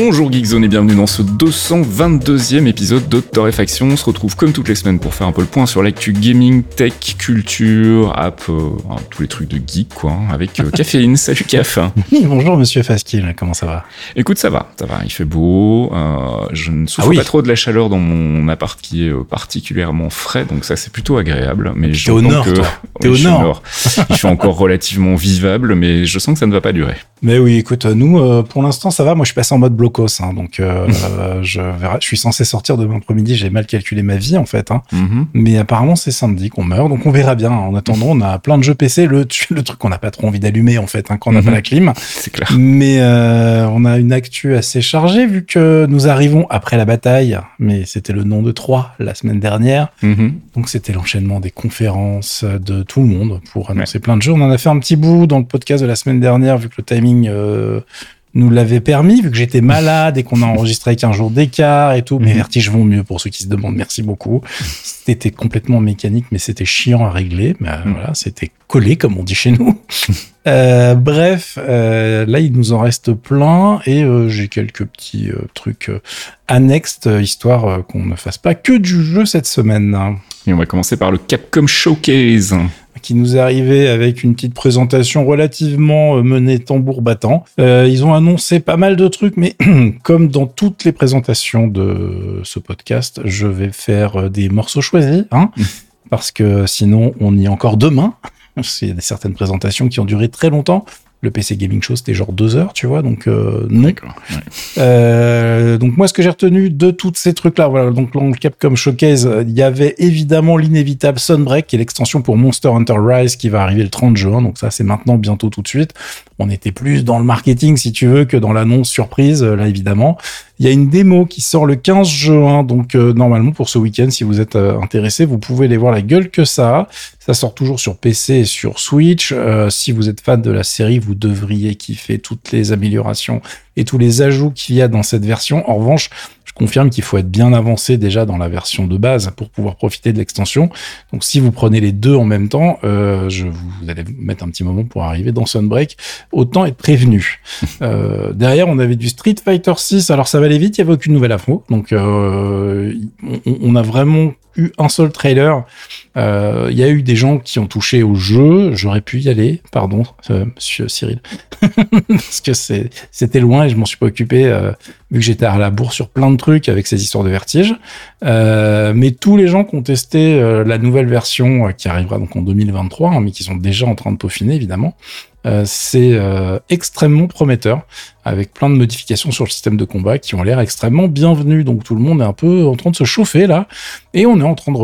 Bonjour Geekzone et bienvenue dans ce 222e épisode de Torréfaction. On se retrouve comme toutes les semaines pour faire un peu le point sur l'actu gaming, tech, culture, app, euh, tous les trucs de geek quoi, hein, avec euh, Caféine. Salut Caf. Oui, bonjour Monsieur Faskill, comment ça va? Écoute, ça va, ça va, il fait beau. Euh, je ne souffre Ah oui. pas trop de la chaleur dans mon appart qui est euh, particulièrement frais, donc ça c'est plutôt agréable. Mais je T'es au nord, que... Oui, T'es au nord. Il fait encore relativement vivable, mais je sens que ça ne va pas durer. Mais oui, écoute, nous, euh, pour l'instant, ça va. Moi, je suis passé en mode blocos, hein, donc euh, euh, je verrai. Je suis censé sortir demain après-midi. J'ai mal calculé ma vie, en fait. Hein. Mhm. Mais apparemment, c'est samedi qu'on meurt, donc on verra bien. En attendant, on a plein de jeux PC. Le, le truc qu'on n'a pas trop envie d'allumer, en fait, hein, quand on n'a Mhm. pas la clim. C'est clair. Mais euh, on a une actu assez chargée vu que nous arrivons après la bataille. Mais c'était le nom de Troie la semaine dernière. Mhm. Donc c'était l'enchaînement des conférences de tout le monde pour annoncer plein de jeux. On en a fait un petit bout dans le podcast de la semaine dernière vu que le timing euh, nous l'avait permis, vu que j'étais malade et qu'on a enregistré avec un jour d'écart et tout. Mes Mhm. vertiges vont mieux pour ceux qui se demandent. Merci beaucoup. C'était complètement mécanique, mais c'était chiant à régler. Mais euh, Mhm. voilà, c'était collé comme on dit chez nous. Euh, bref, euh, là il nous en reste plein et euh, j'ai quelques petits trucs annexes histoire qu'on ne fasse pas que du jeu cette semaine Et on va commencer par le Capcom Showcase. Qui nous est arrivé avec une petite présentation relativement euh, menée tambour battant. Euh, ils ont annoncé pas mal de trucs, mais comme dans toutes les présentations de ce podcast, je vais faire euh, des morceaux choisis, hein, parce que sinon on y est encore demain. C'est certaines présentations qui ont duré très longtemps. Le PC Gaming Show, c'était genre deux heures, tu vois, donc euh, non. Ouais. Euh, donc moi, ce que j'ai retenu de tous ces trucs-là, voilà, donc dans le Capcom Showcase, il y avait évidemment l'inévitable Sunbreak, qui est l'extension pour Monster Hunter Rise, qui va arriver le 30 juin. Donc ça, c'est maintenant, bientôt, tout de suite. On était plus dans le marketing, si tu veux, que dans l'annonce surprise, euh, là, évidemment. Il y a une démo qui sort le 15 juin, donc euh, normalement pour ce week-end, si vous êtes euh, intéressé, vous pouvez aller voir la gueule que ça a. Ça sort toujours sur PC et sur Switch. Si vous êtes fan de la série, vous devriez kiffer toutes les améliorations et tous les ajouts qu'il y a dans cette version. En revanche, je confirme qu'il faut être bien avancé déjà dans la version de base pour pouvoir profiter de l'extension. Donc si vous prenez les deux en même temps, je vous, vous allez mettre un petit moment pour arriver dans Sunbreak. Autant être prévenu. Euh, derrière, on avait du Street Fighter 6. Alors ça va aller vite, il y avait aucune nouvelle info. Donc euh, on, on a vraiment eu un seul trailer. Euh, Il y a eu des gens qui ont touché au jeu. J'aurais pu y aller, pardon, euh, Monsieur Cyril, parce que c'était loin et je m'en suis pas occupé euh, vu que j'étais à la bourre sur plein de trucs avec ces histoires de vertige. Euh, mais tous les gens qui ont testé euh, la nouvelle version euh, qui arrivera donc en 2023, hein, mais qui sont déjà en train de peaufiner évidemment, euh, c'est euh, extrêmement prometteur avec plein de modifications sur le système de combat qui ont l'air extrêmement bienvenues. Donc tout le monde est un peu en train de se chauffer là, et on est en train de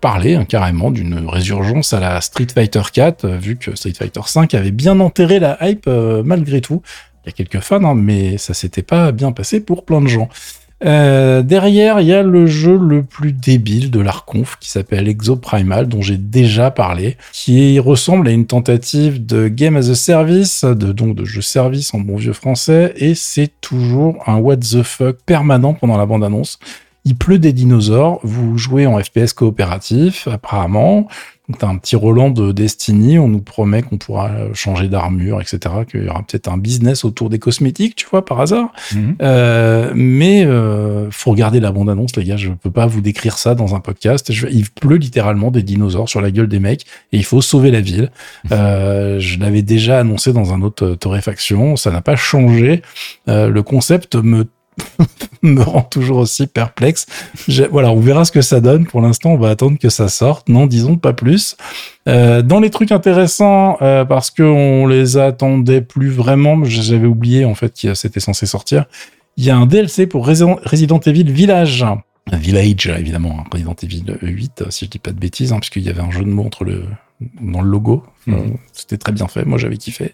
parler hein, carrément d'une résurgence à la Street Fighter 4, euh, vu que Street Fighter 5 avait bien enterré la hype malgré tout. Il y a quelques fans, hein, mais ça s'était pas bien passé pour plein de gens. Euh, derrière, il y a le jeu le plus débile de l'Arconf qui s'appelle Exoprimal, dont j'ai déjà parlé, qui ressemble à une tentative de game as a service, de, donc de jeu service en bon vieux français, et c'est toujours un what the fuck permanent pendant la bande-annonce. Il pleut des dinosaures, vous jouez en FPS coopératif, apparemment. T'as un petit Roland de Destiny, on nous promet qu'on pourra changer d'armure, etc., qu'il y aura peut-être un business autour des cosmétiques, tu vois, par hasard. Mhm. Euh, mais euh, faut regarder la bande-annonce, les gars. Je peux pas vous décrire ça dans un podcast. Je- il pleut littéralement des dinosaures sur la gueule des mecs et il faut sauver la ville. Euh, je l'avais déjà annoncé dans un autre euh, torréfaction. Ça n'a pas changé. Le concept me me rend toujours aussi perplexe. Voilà, on verra ce que ça donne. Pour l'instant, on va attendre que ça sorte. Non, disons pas plus. Euh, dans les trucs intéressants, euh, parce qu'on les attendait plus vraiment, j'avais oublié en fait que c'était censé sortir. Il y a un DLC pour Resident Evil Village. Village, évidemment, hein, Resident Evil 8, si je dis pas de bêtises, hein, puisqu'il y avait un jeu de mots entre le, dans le logo. Mhm. C'était très bien fait, moi j'avais kiffé.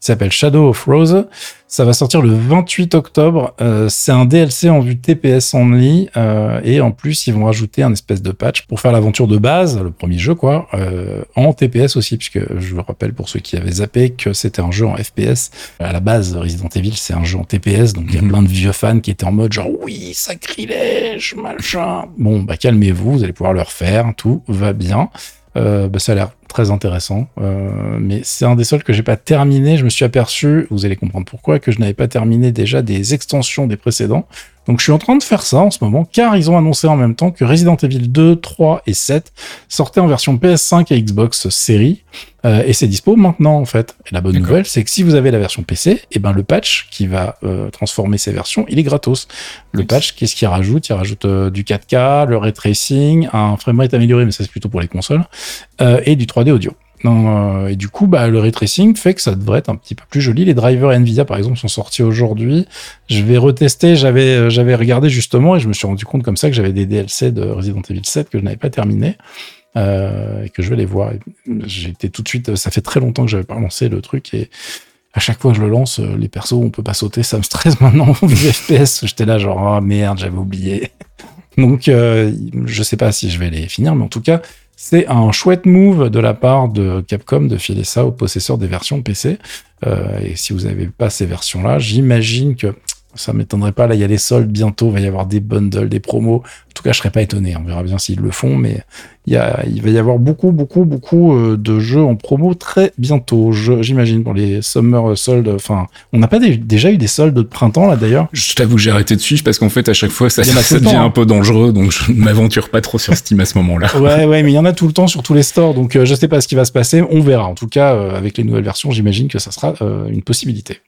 Qui s'appelle Shadow of Rose. Ça va sortir le 28 octobre. Euh, c'est un DLC en vue TPS only euh, et en plus ils vont rajouter un espèce de patch pour faire l'aventure de base, le premier jeu quoi, euh, en TPS aussi puisque je vous rappelle pour ceux qui avaient zappé que c'était un jeu en FPS. À la base Resident Evil c'est un jeu en TPS donc il y a plein de vieux fans qui étaient en mode genre oui sacrilège machin. Bon bah calmez-vous, vous allez pouvoir le refaire, tout va bien. Euh, bah, ça a l'air très intéressant, euh, mais c'est un des seuls que j'ai pas terminé. Je me suis aperçu, vous allez comprendre pourquoi, que je n'avais pas terminé déjà des extensions des précédents. Donc je suis en train de faire ça en ce moment, car ils ont annoncé en même temps que Resident Evil 2, 3 et 7 sortaient en version PS5 et Xbox série, euh, et c'est dispo maintenant en fait. Et la bonne nouvelle, c'est que si vous avez la version PC, et ben le patch qui va euh, transformer ces versions, il est gratos. Le patch, qu'est-ce qu'il rajoute? Il rajoute euh, du 4K, le ray tracing, un framerate amélioré, mais ça c'est plutôt pour les consoles, euh, et du 3D audio. Non, euh, et du coup, bah, le ray tracing fait que ça devrait être un petit peu plus joli. Les drivers Nvidia, par exemple, sont sortis aujourd'hui. Je vais retester. J'avais, euh, j'avais regardé justement et je me suis rendu compte comme ça que j'avais des DLC de Resident Evil 7 que je n'avais pas terminé euh, et que je vais les voir. Été tout de suite. Ça fait très longtemps que j'avais pas lancé le truc et à chaque fois que je le lance, les persos, on peut pas sauter. Ça me stresse maintenant. Les FPS, j'étais là genre oh merde, j'avais oublié. Donc, euh, je sais pas si je vais les finir, mais en tout cas, c'est un chouette move de la part de Capcom de filer ça aux possesseurs des versions PC. Euh, et si vous n'avez pas ces versions-là, j'imagine que ça m'étonnerait pas. Là, il y a les soldes bientôt, il va y avoir des bundles, des promos. En tout cas, je serais pas étonné. On verra bien s'ils le font, mais il, y a, il va y avoir beaucoup, beaucoup, beaucoup euh, de jeux en promo très bientôt. J'imagine pour les summer soldes. Enfin, on n'a pas dé- déjà eu des soldes de printemps là d'ailleurs? Je t'avoue, j'ai arrêté de suivre parce qu'en fait, à chaque fois, ça, devient temps, hein. un peu dangereux, donc je ne m'aventure pas trop sur Steam à ce moment-là. Ouais, ouais, mais il y en a tout le temps sur tous les stores, donc euh, je sais pas ce qui va se passer. On verra. En tout cas, euh, avec les nouvelles versions, j'imagine que ça sera euh, une possibilité.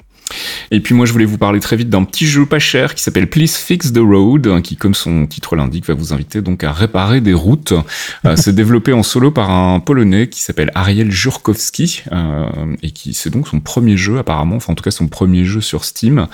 Et puis moi, je voulais vous parler très vite d'un petit jeu pas cher qui s'appelle Please Fix the Road, hein, qui, comme son titre l'indique, va vous inviter donc à réparer des routes. C'est développé en solo par un Polonais qui s'appelle Ariel Jurkowski, euh, et qui c'est donc son premier jeu apparemment, enfin en tout cas son premier jeu sur Steam.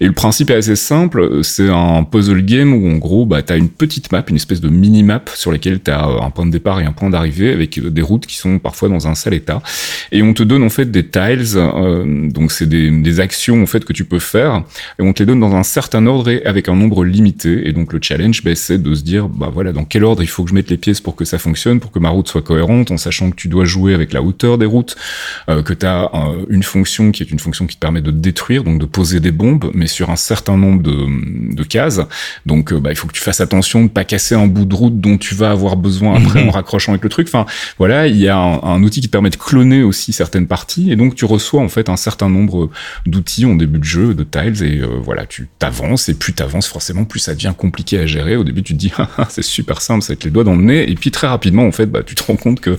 Et le principe est assez simple, c'est un puzzle game où en gros, bah, t'as une petite map, une espèce de mini-map sur laquelle t'as euh, un point de départ et un point d'arrivée avec des routes qui sont parfois dans un sale état. Et on te donne en fait des tiles, euh, donc c'est des, des actions en fait que tu peux faire, et on te les donne dans un certain ordre et avec un nombre limité. Et donc le challenge, ben, c'est de se dire, bah voilà, dans quel ordre il faut que je mette les pièces pour que ça fonctionne, pour que ma route soit cohérente, en sachant que tu dois jouer avec la hauteur des routes, euh, que tu as une fonction qui est une fonction qui te permet de détruire, donc de poser des bombes, mais sur un certain nombre de, de cases. Donc euh, bah, il faut que tu fasses attention de pas casser un bout de route dont tu vas avoir besoin après en raccrochant avec le truc. Enfin voilà, il y a un, un outil qui te permet de cloner aussi certaines parties, et donc tu reçois en fait un certain nombre d'outils en début de jeu, de tiles, et euh, voilà, tu t'avances, et plus t'avances forcément, plus ça devient compliqué à gérer. Au début tu te dis, Ah, ah, c'est super simple, c'est avec les doigts dans le nez, et puis très rapidement en fait, bah, tu te rends compte que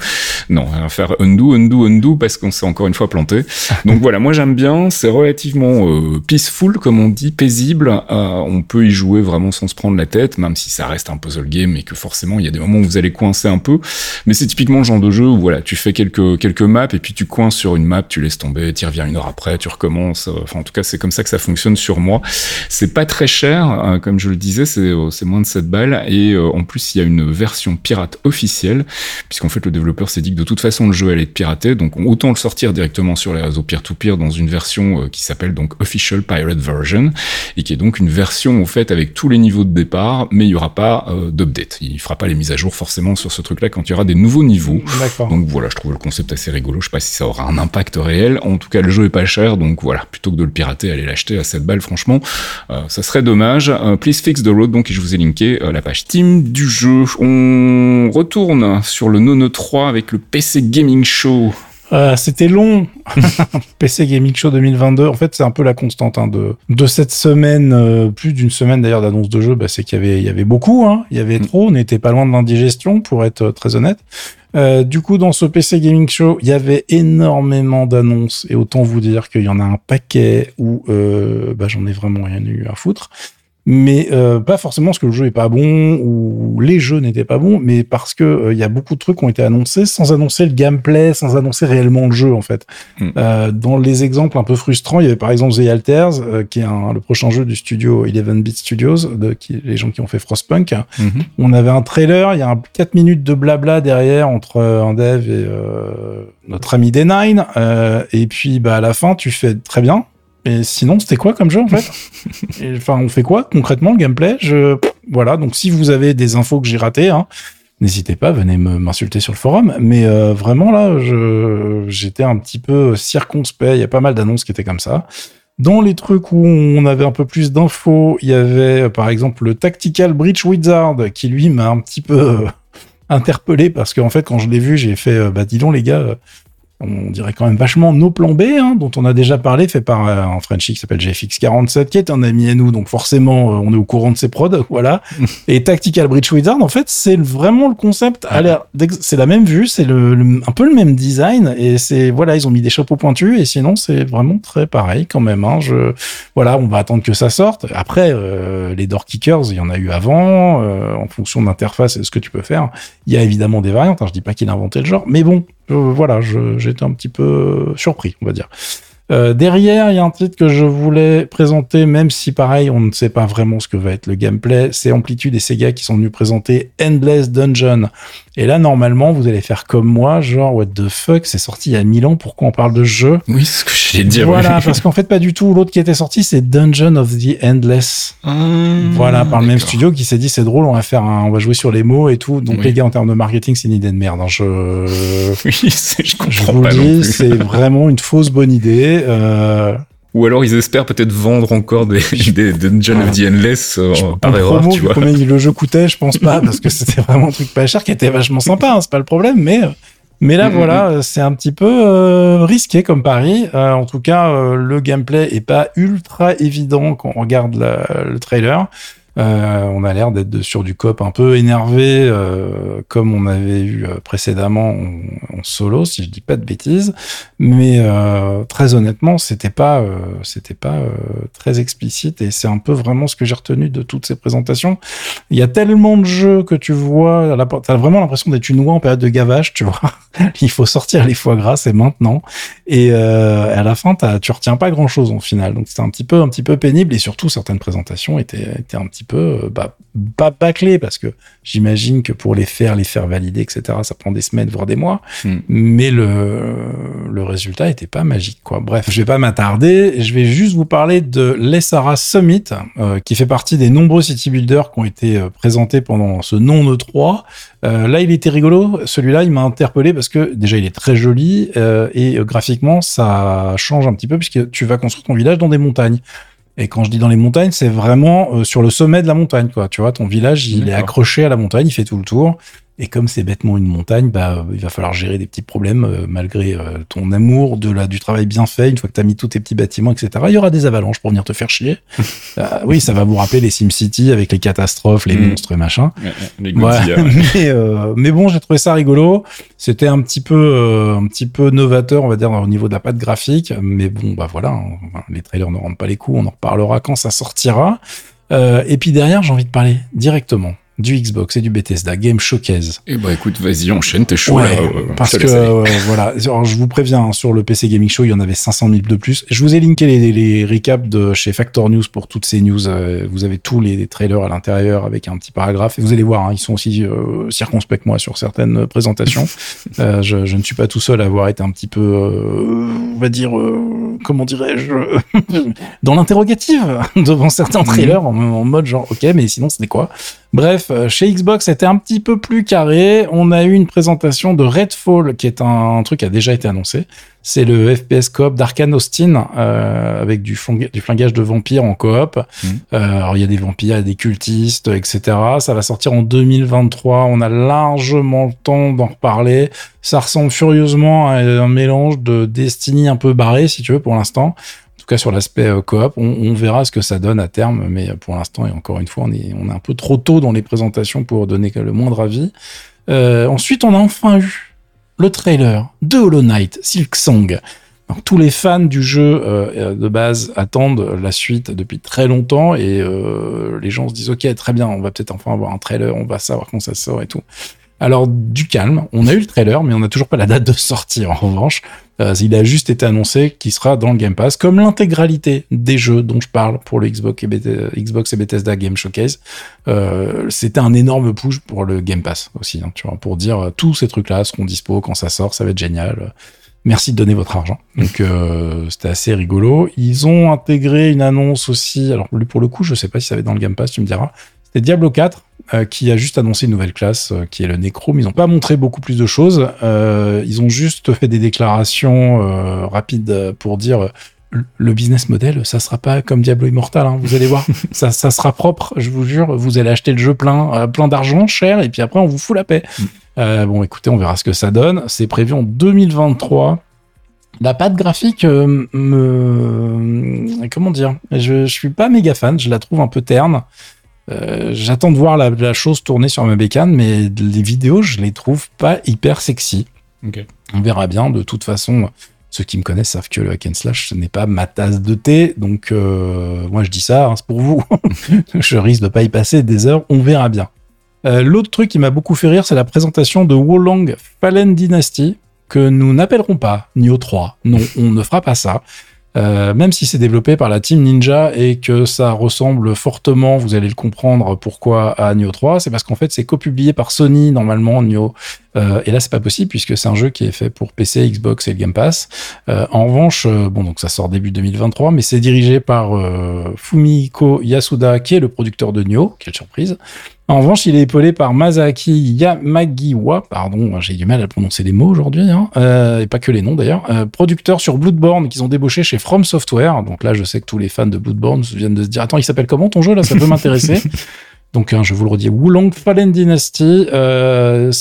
non, on va faire undo, undo, undo, parce qu'on s'est encore une fois planté. Donc voilà, moi j'aime bien, c'est relativement euh, peaceful, comme on dit, paisible. Euh, on peut y jouer vraiment sans se prendre la tête, même si ça reste un puzzle game et que forcément il y a des moments où vous allez coincer un peu. Mais c'est typiquement le genre de jeu où voilà, tu fais quelques quelques maps et puis tu coinces sur une map, tu laisses tomber, tu reviens une heure après, tu recommences. Enfin en tout cas c'est comme ça que ça fonctionne sur moi. C'est pas très cher, euh, comme je le disais, c'est euh, moins de 7 balles et euh, en plus il y a une version pirate officielle puisqu'en fait le développeur s'est dit que de toute façon le jeu allait être piraté, donc autant le sortir directement sur les réseaux peer-to-peer dans une version euh, qui s'appelle donc Official Pirate Version et qui est donc une version en fait avec tous les niveaux de départ, mais il y aura pas euh, d'update. Il fera pas les mises à jour forcément sur ce truc-là quand il y aura des nouveaux niveaux. Donc voilà, je trouve le concept assez rigolo. Je sais pas si ça aura un impact réel. En tout cas, le jeu est pas cher, donc voilà, plutôt de le pirater, allez l'acheter à 7 balles, franchement, euh, ça serait dommage. Euh, Please Fix the Road, donc je vous ai linké euh, la page Steam du jeu. On retourne sur le Nono 3 avec le PC Gaming Show. Euh, C'était long. PC Gaming Show 2022. En fait, c'est un peu la constante hein, de de cette semaine, euh, plus d'une semaine d'ailleurs d'annonces de jeux. Bah, c'est qu'il y avait il y avait beaucoup. Hein. Il y avait Mm. trop. On n'était pas loin de l'indigestion, pour être euh, très honnête. Euh, du coup, dans ce PC Gaming Show, il y avait énormément d'annonces et autant vous dire qu'il y en a un paquet où euh, bah, j'en ai vraiment rien eu à foutre. Mais euh, pas forcément parce que le jeu est pas bon ou les jeux n'étaient pas bons, mais parce que euh, il y a beaucoup de trucs qui ont été annoncés sans annoncer le gameplay, sans annoncer réellement le jeu en fait. Mm. Euh, dans les exemples un peu frustrants, il y avait par exemple The Alters, euh, qui est un, le prochain jeu du studio 11-bit Studios, de qui, les gens qui ont fait Frostpunk. Mhm. On avait un trailer, il y a un 4 minutes de blabla derrière entre un dev et euh, notre ami D9, euh, et puis bah à la fin tu fais très bien. Et sinon, c'était quoi comme jeu en fait Enfin, on fait quoi concrètement le gameplay Je voilà. Donc, si vous avez des infos que j'ai ratées, hein, n'hésitez pas, venez me- m'insulter sur le forum. Mais euh, vraiment là, j'étais un petit peu circonspect. Il y a pas mal d'annonces qui étaient comme ça. Dans les trucs où on avait un peu plus d'infos, il y avait euh, par exemple le Tactical Breach Wizard qui lui m'a un petit peu euh, interpellé parce qu'en fait quand je l'ai vu j'ai fait bah dis donc les gars on dirait quand même vachement nos plans B hein, dont on a déjà parlé fait par euh, un Frenchie qui s'appelle GFX47 qui est un ami à nous donc forcément euh, on est au courant de ses prods voilà et Tactical Breach Wizard en fait c'est vraiment le concept a l'air c'est la même vue c'est le, le- un peu le même design et c'est voilà ils ont mis des chapeaux pointus et sinon c'est vraiment très pareil quand même hein, je voilà, on va attendre que ça sorte. Après, euh, les door kickers, il y en a eu avant, euh, en fonction de l'interface et de ce que tu peux faire. Il y a évidemment des variantes. hein, je dis pas qu'il a inventé le genre, mais bon, voilà, je- j'étais un petit peu surpris, on va dire. Euh, derrière, il y a un titre que je voulais présenter, même si pareil, on ne sait pas vraiment ce que va être le gameplay. C'est Amplitude et Sega qui sont venus présenter Endless Dungeon. Et là, normalement, vous allez faire comme moi, genre, what the fuck, c'est sorti il y a 1000 ans, pourquoi on parle de jeu Oui, c'est ce que j'allais dire. voilà, oui. parce qu'en fait, pas du tout. L'autre qui était sorti, c'est Dungeon of the Endless. Ah, Voilà, par le même studio qui s'est dit c'est drôle, on va faire un, on va jouer sur les mots et tout. Donc Oui. les gars, en termes de marketing, c'est une idée de merde. hein. Je, Oui, je je comprends vous pas le dis, c'est vraiment une fausse bonne idée. Euh, Ou alors ils espèrent peut-être vendre encore des, des Dungeon of the Endless euh, par erreur, promo, tu vois. combien le jeu coûtait, je pense pas, parce que c'était vraiment un truc pas cher qui était vachement sympa. hein, c'est pas le problème, mais mais là Mhm. voilà, c'est un petit peu euh, risqué comme pari. Euh, en tout cas, euh, le gameplay est pas ultra évident quand on regarde la- le trailer. Euh, on a l'air d'être sur du cop un peu énervé, euh, comme on avait eu euh, précédemment en, en solo, si je dis pas de bêtises. Mais très honnêtement, c'était pas, c'était pas très explicite et c'est un peu vraiment ce que j'ai retenu de toutes ces présentations. Il y a tellement de jeux que tu vois, t'as vraiment l'impression d'être une oie en période de gavage, tu vois. Il faut sortir les foie gras, c'est maintenant. Et à la fin, tu retiens pas grand chose au final. Donc c'était un petit peu, un petit peu pénible et surtout certaines présentations étaient, étaient un petit peu, euh, bah, pas bâclées parce que j'imagine que pour les faire, les faire valider, etc., ça prend des semaines voire des mois. Hmm. Mais le, le résultat était pas magique, quoi. Bref, je vais pas m'attarder. Je vais juste vous parler de l'Essara Summit, euh, qui fait partie des nombreux city builders qui ont été euh, présentés pendant ce non E3. Euh, là, il était rigolo. Celui-là, il m'a interpellé parce que déjà, il est très joli euh, et graphiquement, ça change un petit peu puisque tu vas construire ton village dans des montagnes. Et quand je dis dans les montagnes, c'est vraiment euh, sur le sommet de la montagne, quoi. Tu vois, ton village, il est accroché à la montagne, il fait tout le tour. Et comme c'est bêtement une montagne, bah, il va falloir gérer des petits problèmes euh, malgré euh, ton amour de la, du travail bien fait. Une fois que tu as mis tous tes petits bâtiments, etc., il y aura des avalanches pour venir te faire chier. Euh, oui, ça va vous rappeler les SimCity avec les catastrophes, les Mm. monstres et machin. Ouais, ouais, Les Ouais. Godzilla. ouais. mais, euh, mais bon, j'ai trouvé ça rigolo. C'était un petit peu, un petit peu novateur, on va dire, au niveau de la patte graphique. Mais bon, bah voilà, hein, les trailers ne rendent pas les coups. On en reparlera quand ça sortira. Et puis derrière, j'ai envie de parler directement du Xbox et du Bethesda Game Showcase. Eh bah écoute, vas-y, enchaîne, t'es chaud Ouais, là. euh, parce que euh, voilà, Alors, je vous préviens hein, sur le PC Gaming Show, il y en avait 500 000 de plus. Je vous ai linké les, les recaps de chez Factor News pour toutes ces news. Euh, vous avez tous les trailers à l'intérieur avec un petit paragraphe et vous allez voir, hein, ils sont aussi euh, circonspects que moi sur certaines présentations. Je, je ne suis pas tout seul à avoir été un petit peu, on va dire, comment dirais-je, dans l'interrogative devant certains trailers en, en mode genre, ok, mais sinon c'était quoi? Bref, euh, chez Xbox, c'était un petit peu plus carré. On a eu une présentation de Redfall, qui est un, truc qui a déjà été annoncé. C'est le FPS coop d'Arkane Austin, euh, avec du, flingage de vampires en coop. Mhm. Euh, alors, il y a des vampires, il y a des cultistes, etc. Ça va sortir en 2023. On a largement le temps d'en reparler. Ça ressemble furieusement à un mélange de Destiny un peu barré, si tu veux, pour l'instant. Cas, sur l'aspect euh, coop, on, verra ce que ça donne à terme, mais pour l'instant, et encore une fois, on est, on est un peu trop tôt dans les présentations pour donner le moindre avis. Euh, ensuite, on a enfin eu le trailer de Hollow Knight Silk Song. Alors, tous les fans du jeu euh, de base attendent la suite depuis très longtemps et euh, les gens se disent ok très bien, on va peut-être enfin avoir un trailer, on va savoir quand ça sort et tout. Alors du calme, on a eu le trailer, mais on n'a toujours pas la date de sortie. En revanche, euh, il a juste été annoncé qu'il sera dans le Game Pass, comme l'intégralité des jeux dont je parle pour le Xbox et, Bethesda Game Showcase. Euh, C'était un énorme push pour le Game Pass aussi, hein, tu vois, pour dire euh, tous ces trucs-là seront dispo quand ça sort, ça va être génial. Merci de donner votre argent. Donc c'était assez rigolo. Ils ont intégré une annonce aussi. Alors pour le coup, je sais pas si ça va être dans le Game Pass, tu me diras. C'était Diablo 4 euh, qui a juste annoncé une nouvelle classe euh, qui est le Necrome. Ils n'ont pas montré beaucoup plus de choses. Euh, ils ont juste fait des déclarations rapides pour dire le business model, ça sera pas comme Diablo Immortal. Hein, vous allez voir, ça, ça, sera propre. Je vous jure, vous allez acheter le jeu plein, plein d'argent, cher, et puis après on vous fout la paix. Mm. bon, écoutez, on verra ce que ça donne. C'est prévu en 2023. La patte graphique me, comment dire, je, je suis pas méga fan. Je la trouve un peu terne. Euh, j'attends de voir la, chose tourner sur ma bécane, mais les vidéos, je les trouve pas hyper sexy. On verra bien. De toute façon, ceux qui me connaissent savent que le hack and slash, ce n'est pas ma tasse de thé. Donc, euh, moi, je dis ça, hein, c'est pour vous. je risque de pas y passer des heures. On verra bien. Euh, l'autre truc qui m'a beaucoup fait rire, c'est la présentation de Wolong Fallen Dynasty, que nous n'appellerons pas Nioh 3. Non, on ne fera pas ça. Euh, même si c'est développé par la team Ninja et que ça ressemble fortement, vous allez le comprendre pourquoi à Nioh 3, c'est parce qu'en fait c'est copublié par Sony normalement Nioh. Euh, et là c'est pas possible puisque c'est un jeu qui est fait pour PC, Xbox et le Game Pass. Euh, en revanche, bon donc ça sort début 2023, mais c'est dirigé par Fumiko Yasuda qui est le producteur de Nioh, quelle surprise. En revanche, il est épaulé par Masaki Yamagiwa, pardon, j'ai du mal à prononcer les mots aujourd'hui, hein, euh, et pas que les noms d'ailleurs, euh, producteur sur Bloodborne qu'ils ont débauché chez From Software. Donc là, je sais que tous les fans de Bloodborne viennent de se dire, attends, il s'appelle comment ton jeu là? Ça peut m'intéresser. Donc, hein, je vous le redis, Wulong Fallen Dynasty. Euh,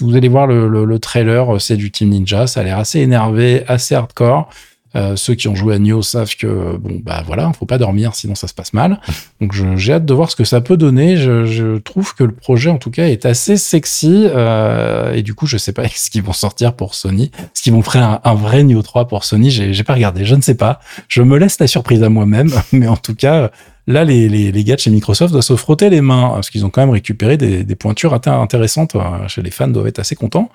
vous allez voir le, le trailer, c'est du Team Ninja. Ça a l'air assez énervé, assez hardcore. Euh, ceux qui ont joué à Nioh savent que bon bah voilà, faut pas dormir sinon ça se passe mal. Donc j'ai hâte de voir ce que ça peut donner. Je, trouve que le projet en tout cas est assez sexy euh, et du coup je sais pas ce qu'ils vont sortir pour Sony, ce qu'ils vont faire un, vrai Nioh 3 pour Sony? J'ai pas regardé, je ne sais pas. Je me laisse la surprise à moi-même, mais en tout cas là, les, les, gars de chez Microsoft doivent se frotter les mains parce qu'ils ont quand même récupéré des, pointures intéressantes. Chez les fans, doivent être assez contents.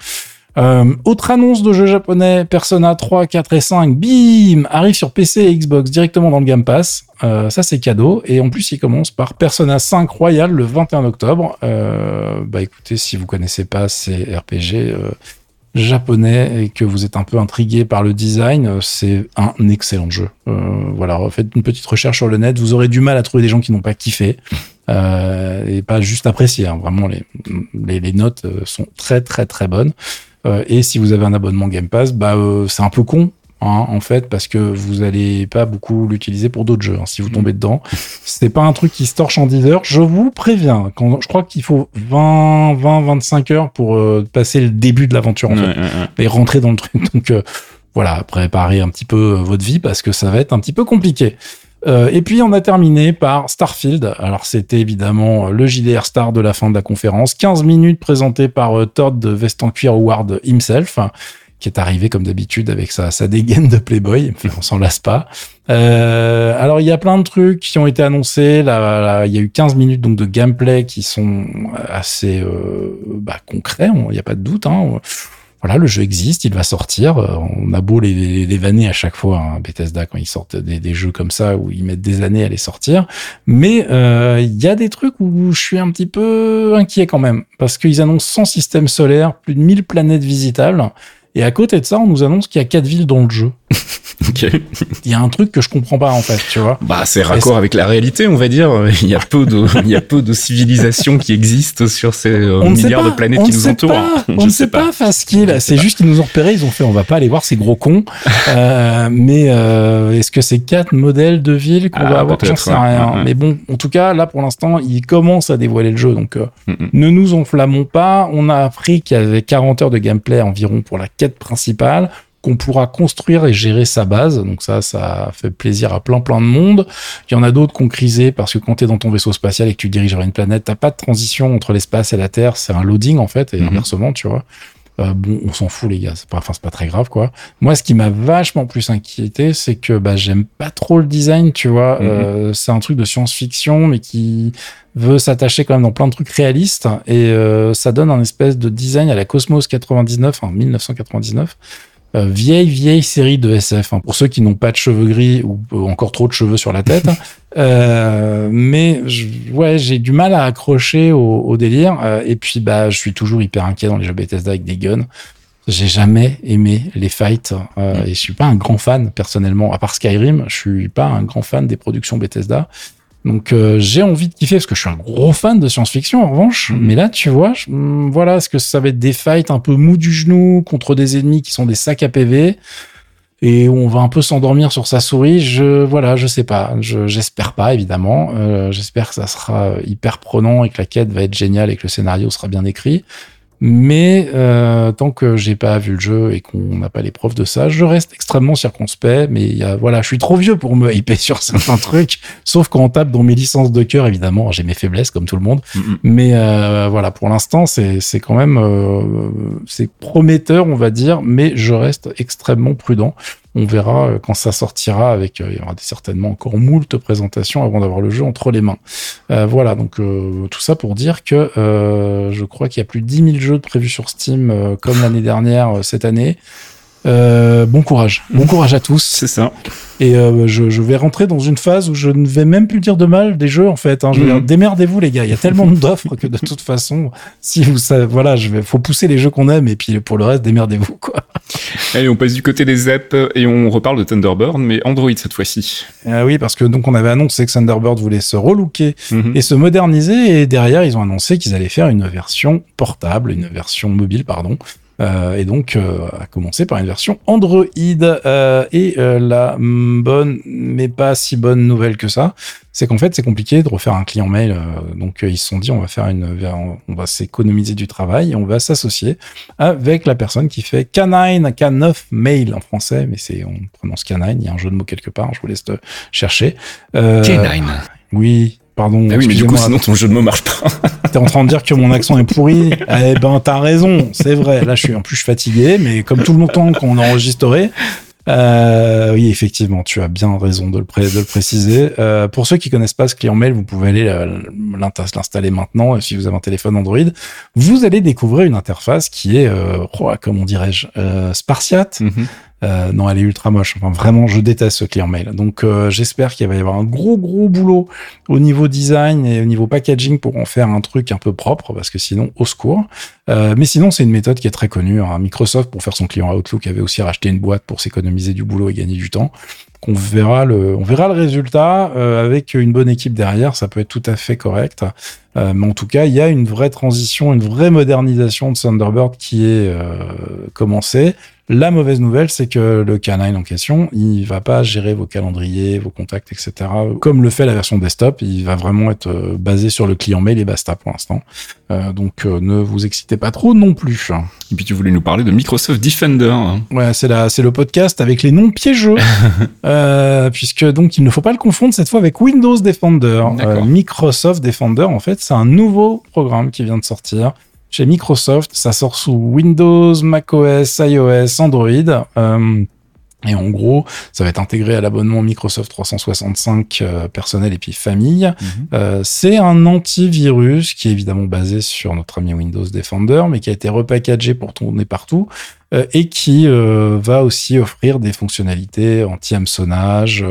Euh, autre annonce de jeu japonais, Persona 3, 4 et 5, bim, arrive sur PC et Xbox directement dans le Game Pass. Euh, ça c'est cadeau. Et en plus il commence par Persona 5 Royal le 21 octobre. Euh, bah écoutez, si vous connaissez pas ces RPG japonais et que vous êtes un peu intrigué par le design, c'est un excellent jeu. Voilà, faites une petite recherche sur le net, vous aurez du mal à trouver des gens qui n'ont pas kiffé. et pas juste apprécié. Hein. Vraiment, les, notes sont très très très bonnes. Euh, et si vous avez un abonnement Game Pass, bah euh, c'est un peu con. Hein, en fait, parce que vous allez pas beaucoup l'utiliser pour d'autres jeux. Hein, si vous mm. tombez dedans, c'est pas un truc qui se torche en 10 heures. Je vous préviens. Quand, je crois qu'il faut 20, 20, 25 heures pour euh, passer le début de l'aventure en fait, et rentrer dans le truc. Donc voilà, préparez un petit peu votre vie parce que ça va être un petit peu compliqué. Euh, et puis on a terminé par Starfield. Alors c'était évidemment le JDR star de la fin de la conférence. 15 minutes présentées par euh, Todd de Vest en cuir Howard himself, qui est arrivé comme d'habitude avec sa, dégaine de Playboy. On s'en lasse pas. Euh, alors il y a plein de trucs qui ont été annoncés. Là, il y a eu 15 minutes donc de gameplay qui sont assez euh, bah, concrets. Il n'y a pas de doute. Hein voilà, le jeu existe, il va sortir. Euh, on a beau les, les, à chaque fois, hein, Bethesda, quand ils sortent des, des, jeux comme ça, où ils mettent des années à les sortir. Mais euh, il y a des trucs où je suis un petit peu inquiet quand même, parce qu'ils annoncent 100 systèmes solaires, plus de 1000 planètes visitables. Et à côté de ça, on nous annonce qu'il y a quatre villes dans le jeu. Il y a un truc que je comprends pas en fait, tu vois. Bah c'est raccord avec la réalité, on va dire. Il y a peu de, il y a peu de civilisations qui existent sur ces euh, milliards de planètes qui nous entourent. on ne sait pas, face qu'il. C'est juste qu'ils nous ont repéré, ils ont fait, on va pas aller voir ces gros cons. euh, mais euh, est-ce que c'est quatre modèles de villes qu'on va ah, avoir? J'en sais rien. Mais bon, en tout cas, là pour l'instant, ils commencent à dévoiler le jeu, donc euh, mm, mm. ne nous enflammons pas. On a appris qu'il y avait 40 heures de gameplay environ pour la quête principale qu'on pourra construire et gérer sa base. Donc ça, ça fait plaisir à plein plein de monde. Il y en a d'autres qui ont crisé parce que quand tu es dans ton vaisseau spatial et que tu diriges vers une planète, t'as pas de transition entre l'espace et la Terre. C'est un loading en fait et mhm. inversement, tu vois. Euh, bon, on s'en fout les gars, c'est pas, enfin c'est pas très grave quoi. Moi, ce qui m'a vachement plus inquiété, c'est que bah j'aime pas trop le design, tu vois. Mhm. Euh, c'est un truc de science-fiction, mais qui veut s'attacher quand même dans plein de trucs réalistes et euh, ça donne un espèce de design à la Cosmos 99, en 1999. Euh, vieille vieille série de SF hein, pour ceux qui n'ont pas de cheveux gris ou euh, encore trop de cheveux sur la tête. Euh, mais je- ouais j'ai du mal à accrocher au, au délire. Euh, et puis bah je suis toujours hyper inquiet dans les jeux Bethesda avec des guns. J'ai jamais aimé les fights euh, et je suis pas un grand fan personnellement. À part Skyrim je suis pas un grand fan des productions Bethesda donc euh, j'ai envie de kiffer parce que je suis un gros fan de science-fiction en revanche. Mhm. Mais là, tu vois, je- hum, voilà, est-ce que ça va être des fights un peu mous du genou contre des ennemis qui sont des sacs à PV et où on va un peu s'endormir sur sa souris? Je voilà, je sais pas. Je j'espère pas évidemment. Euh, j'espère que ça sera hyper prenant et que la quête va être géniale et que le scénario sera bien écrit. Mais euh, tant que j'ai pas vu le jeu et qu'on n'a pas les preuves de ça, je reste extrêmement circonspect. Mais y a, voilà, je suis trop vieux pour me hyper sur certains trucs. Sauf quand on tape dans mes licences de cœur, évidemment, j'ai mes faiblesses comme tout le monde. Mais euh, voilà, pour l'instant, c'est c'est quand même euh, c'est prometteur, on va dire. Mais je reste extrêmement prudent. On verra euh, quand ça sortira. Avec euh, il y aura certainement encore moult présentations avant d'avoir le jeu entre les mains. Euh, voilà, donc tout ça pour dire que je crois qu'il y a plus de 10 000 jeux prévus sur Steam comme l'année dernière cette année. Euh, bon courage, bon courage à tous. C'est ça. Et euh, je, je vais rentrer dans une phase où je ne vais même plus dire de mal des jeux en fait. Hein. Je dire, démerdez-vous les gars. Il y a tellement d'offres que de toute façon, si vous savez, voilà, je vais, faut pousser les jeux qu'on aime et puis pour le reste, démerdez-vous quoi. Allez, on passe du côté des apps et on reparle de Thunderbird, mais Android cette fois-ci. Euh, oui, parce que donc on avait annoncé que Thunderbird voulait se relooker Mhm. et se moderniser et derrière ils ont annoncé qu'ils allaient faire une version portable, une version mobile pardon. Euh, et donc euh, à commencer par une version Android Euh, et euh, la bonne mais pas si bonne nouvelle que ça, c'est qu'en fait c'est compliqué de refaire un client mail. donc ils se sont dit on va faire une on va s'économiser du travail et on va s'associer avec la personne qui fait Canine K9 Mail en français, mais c'est on prononce Canine. Il y a un jeu de mots quelque part. Je vous laisse te chercher. Euh, K9. oui, pardon. Ah oui, mais du coup, sinon ton jeu de mots marche pas. T'es en train de dire que mon accent est pourri. Eh ben, t'as raison, c'est vrai. Là, je suis en plus je suis fatigué, mais comme tout le temps qu'on a enregistré. Euh, oui, effectivement, tu as bien raison de le, pré- de le préciser. Euh, pour ceux qui connaissent pas ce client mail, vous pouvez aller euh, l'installer maintenant. Et si vous avez un téléphone Android, vous allez découvrir une interface qui est, euh, oh, comment dirais-je, euh, spartiate. Mhm. Euh, non, elle est ultra moche. Enfin, vraiment, je déteste ce client mail. Donc, euh, j'espère qu'il va y avoir un gros, gros boulot au niveau design et au niveau packaging pour en faire un truc un peu propre, parce que sinon, au secours. Euh, mais sinon, c'est une méthode qui est très connue. hein. Microsoft, pour faire son client Outlook, avait aussi racheté une boîte pour s'économiser du boulot et gagner du temps. Qu'on verra le, on verra le résultat euh, avec une bonne équipe derrière. Ça peut être tout à fait correct. Euh, mais en tout cas, il y a une vraie transition, une vraie modernisation de Thunderbird qui est euh, commencée. La mauvaise nouvelle, c'est que le canine en question, il va pas gérer vos calendriers, vos contacts, etc. Comme le fait la version desktop, il va vraiment être basé sur le client mail et basta pour l'instant. Euh, donc euh, ne vous excitez pas trop non plus. Et puis tu voulais nous parler de Microsoft Defender. hein. Ouais, c'est c'est le podcast avec les noms piégeux, euh, puisque donc il ne faut pas le confondre cette fois avec Windows Defender. Euh, Microsoft Defender, en fait, c'est un nouveau programme qui vient de sortir chez Microsoft. Ça sort sous Windows, macOS, iOS, Android. Euh, et en gros, ça va être intégré à l'abonnement Microsoft 365 euh, personnel et puis famille. Mhm. Euh, c'est un antivirus qui est évidemment basé sur notre ami Windows Defender, mais qui a été repackagé pour tourner partout et qui euh, va aussi offrir des fonctionnalités anti-hameçonnage,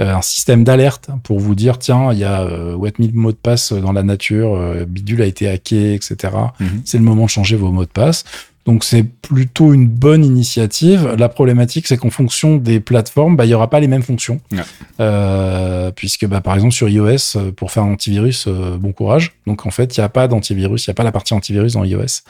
euh, un système d'alerte pour vous dire tiens, il y a euh, 8000 mots de passe dans la nature, euh, Bidule a été hacké, etc. Mhm. C'est le moment de changer vos mots de passe. Donc c'est plutôt une bonne initiative. La problématique, c'est qu'en fonction des plateformes, bah, il y aura pas les mêmes fonctions. Ouais. Euh, puisque bah, par exemple sur iOS, euh, pour faire un antivirus, euh, bon courage. Donc en fait, il n'y a pas d'antivirus, il n'y a pas la partie antivirus dans iOS.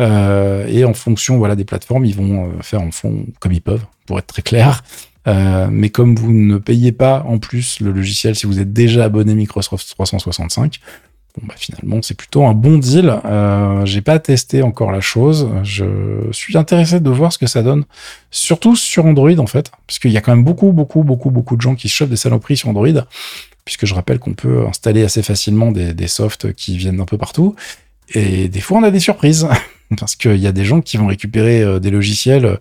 Euh, et en fonction voilà des plateformes, ils vont euh, faire en fond comme ils peuvent, pour être très clair. Euh, mais comme vous ne payez pas en plus le logiciel si vous êtes déjà abonné Microsoft 365, bon bah finalement c'est plutôt un bon deal. Euh, J'ai pas testé encore la chose. Je suis intéressé de voir ce que ça donne, surtout sur Android en fait, parce qu'il y a quand même beaucoup beaucoup beaucoup beaucoup de gens qui chauffent des saloperies sur Android, puisque je rappelle qu'on peut installer assez facilement des, des softs qui viennent d'un peu partout. Et des fois, on a des surprises. parce qu'il y a des gens qui vont récupérer euh, des logiciels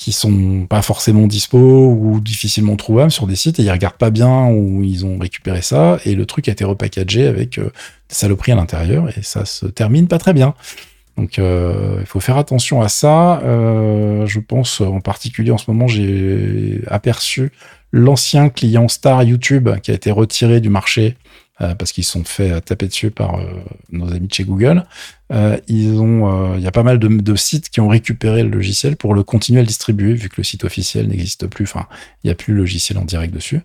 qui sont pas forcément dispo ou difficilement trouvables sur des sites et ils regardent pas bien où ils ont récupéré ça et le truc a été repackagé avec euh, des saloperies à l'intérieur et ça se termine pas très bien. Donc euh, il faut faire attention à ça. Euh, je pense en particulier en ce moment j'ai aperçu l'ancien client star YouTube qui a été retiré du marché euh, parce qu'ils sont fait taper dessus par euh, nos amis de chez Google. Euh, il y a pas mal de, de, sites qui ont récupéré le logiciel pour le continuer à le distribuer, vu que le site officiel n'existe plus. Enfin, il n'y a plus le logiciel en direct dessus.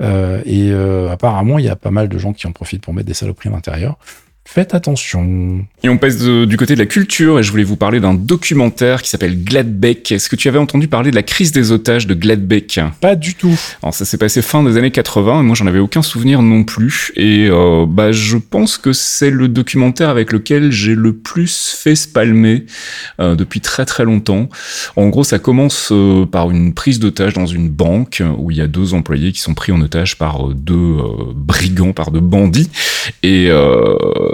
et apparemment, il y a pas mal de gens qui en profitent pour mettre des saloperies à l'intérieur. Faites attention. Et on passe du côté de la culture et je voulais vous parler d'un documentaire qui s'appelle Gladbeck. Est-ce que tu avais entendu parler de la crise des otages de Gladbeck? Pas du tout. Alors ça s'est passé fin des années 80 et moi j'en avais aucun souvenir non plus et euh, bah je pense que c'est le documentaire avec lequel j'ai le plus fait spalmer euh, depuis très très longtemps. En gros ça commence euh, par une prise d'otage dans une banque où il y a deux employés qui sont pris en otage par deux brigands, par deux bandits et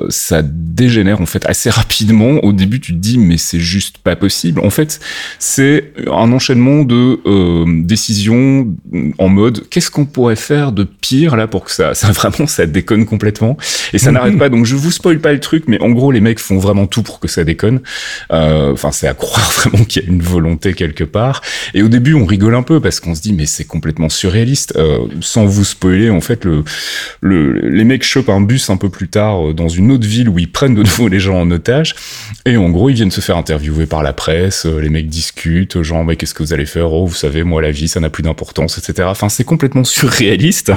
ça dégénère en fait assez rapidement. Au début, tu te dis mais c'est juste pas possible. En fait, c'est un enchaînement de euh, décisions en mode qu'est-ce qu'on pourrait faire de pire là pour que ça, ça vraiment ça déconne complètement et ça n'arrête pas. Donc je vous spoil pas le truc, mais en gros les mecs font vraiment tout pour que ça déconne. Euh, enfin, c'est à croire vraiment qu'il y a une volonté quelque part. Et au début, on rigole un peu parce qu'on se dit mais c'est complètement surréaliste. Euh, sans vous spoiler, en fait, le, le les mecs chopent un bus un peu plus tard dans une autre ville où ils prennent de nouveau les gens en otage. Et en gros, ils viennent se faire interviewer par la presse. Les mecs discutent, genre, mais qu'est-ce que vous allez faire? Oh, vous savez, moi, la vie, ça n'a plus d'importance, etc. Enfin, c'est complètement surréaliste.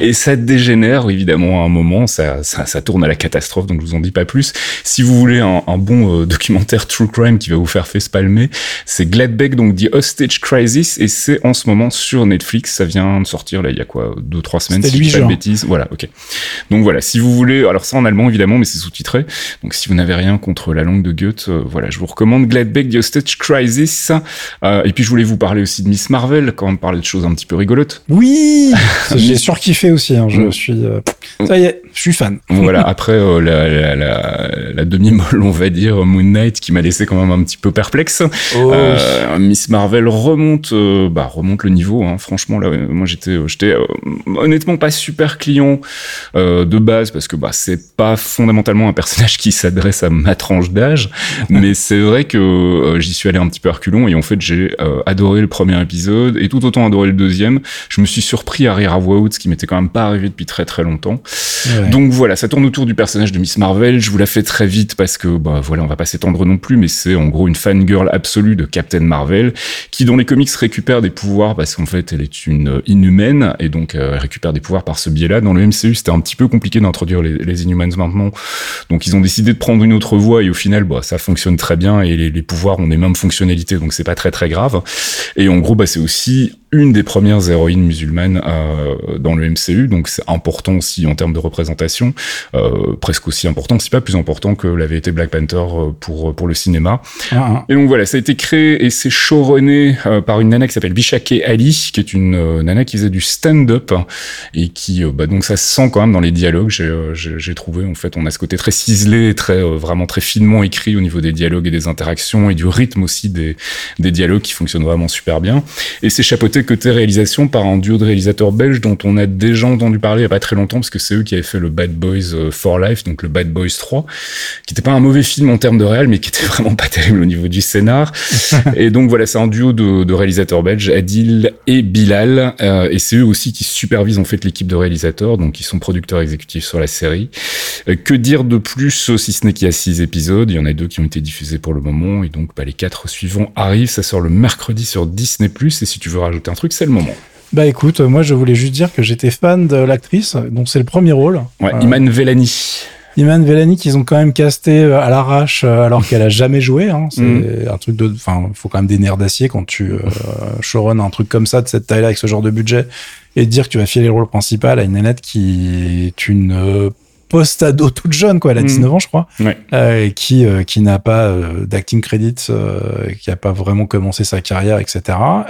Et ça dégénère, évidemment, à un moment. Ça, ça, ça, tourne à la catastrophe, donc je vous en dis pas plus. Si vous voulez un, un bon euh, documentaire true crime qui va vous faire face palmer, c'est Gladbeck, donc The Hostage Crisis, et c'est en ce moment sur Netflix. Ça vient de sortir, là, il y a quoi, deux, trois semaines, si je pas de bêtises. Voilà, ok. Donc voilà, si vous voulez, alors ça en allemand, évidemment, mais c'est sous-titré. Donc si vous n'avez rien contre la langue de Goethe, euh, voilà, je vous recommande Gladbeck The Hostage Crisis. Euh, et puis je voulais vous parler aussi de Miss Marvel, quand on parlait de choses un petit peu rigolotes. Oui J'ai surkiffé aussi, hein, je suis... Euh... Ça y est, je suis fan. voilà, après euh, la, la, la, la demi-molle, on va dire, Moon Knight, qui m'a laissé quand même un petit peu perplexe. Oh, Euh, Miss Marvel remonte, euh, bah, remonte le niveau. Hein. Franchement, là, moi j'étais, j'étais euh, honnêtement pas super client euh, de base parce que bah c'est pas fondamentalement un personnage qui s'adresse à ma tranche d'âge, mais c'est vrai que euh, j'y suis allé un petit peu reculons et en fait j'ai euh, adoré le premier épisode et tout autant adoré le deuxième. Je me suis surpris à rire à voix haute, ce qui m'était quand même pas arrivé depuis très très longtemps. Ouais. Donc voilà, ça tourne autour du personnage de Miss Marvel. Je vous la fais très vite parce que bah voilà, on va pas s'étendre non plus, mais c'est en gros une fangirl absolue de Captain Marvel qui dans les comics récupère des pouvoirs parce qu'en fait elle est une inhumaine et donc euh, elle récupère des pouvoirs par ce biais-là. Dans le MCU, c'était un petit peu compliqué d'introduire les, les Inhumans maintenant, donc ils ont décidé de prendre une autre voie et au final, bah ça fonctionne très bien et les, les pouvoirs ont les mêmes fonctionnalités, donc c'est pas très très grave. Et en gros, bah c'est aussi une des premières héroïnes musulmanes euh, dans le MCU, donc c'est important aussi en termes de représentation, euh, presque aussi important, si pas plus important que l'avait été Black Panther euh, pour pour le cinéma. Ah, ah. Et donc voilà, ça a été créé et c'est showrunné euh, par une nana qui s'appelle Bishake Ali, qui est une euh, nana qui faisait du stand-up et qui, bah, donc ça se sent quand même dans les dialogues. J'ai, trouvé en fait, on a ce côté très ciselé, très vraiment très finement écrit au niveau des dialogues et des interactions et du rythme aussi des des dialogues qui fonctionnent vraiment super bien. Et c'est chapeauté côté réalisation par un duo de réalisateurs belges dont on a déjà entendu parler il y a pas très longtemps parce que c'est eux qui avaient fait le Bad Boys euh, for Life, donc le Bad Boys 3, qui était pas un mauvais film en termes de réel, mais qui était vraiment pas terrible au niveau du scénar. et donc voilà, c'est un duo de, de réalisateurs belges, Adil et Bilal, euh, et c'est eux aussi qui supervisent en fait l'équipe de réalisateurs, donc ils sont producteurs exécutifs sur la série. Euh, que dire de plus, euh, si ce n'est qu'il y a six épisodes, il y en a deux qui ont été diffusés pour le moment, et donc bah, les quatre suivants arrivent, ça sort le mercredi sur Disney+, et si tu veux rajouter un truc, c'est le moment. Bah écoute, moi je voulais juste dire que j'étais fan de l'actrice, dont c'est le premier rôle. Ouais, Euh, Iman Vellani. Iman Vellani qu'ils ont quand même casté euh, à l'arrache euh, alors qu'elle a jamais joué. Hein. C'est Mm. un truc de, enfin, il faut quand même des nerfs d'acier quand tu euh, showrun un truc comme ça de cette taille-là avec ce genre de budget et dire que tu vas filer le rôle principal à une nanette qui est une euh, post-ado toute jeune quoi, elle a Mm. 19 ans je crois, Ouais. euh, et qui euh, qui n'a pas euh, d'acting credit, euh, qui a pas vraiment commencé sa carrière, etc.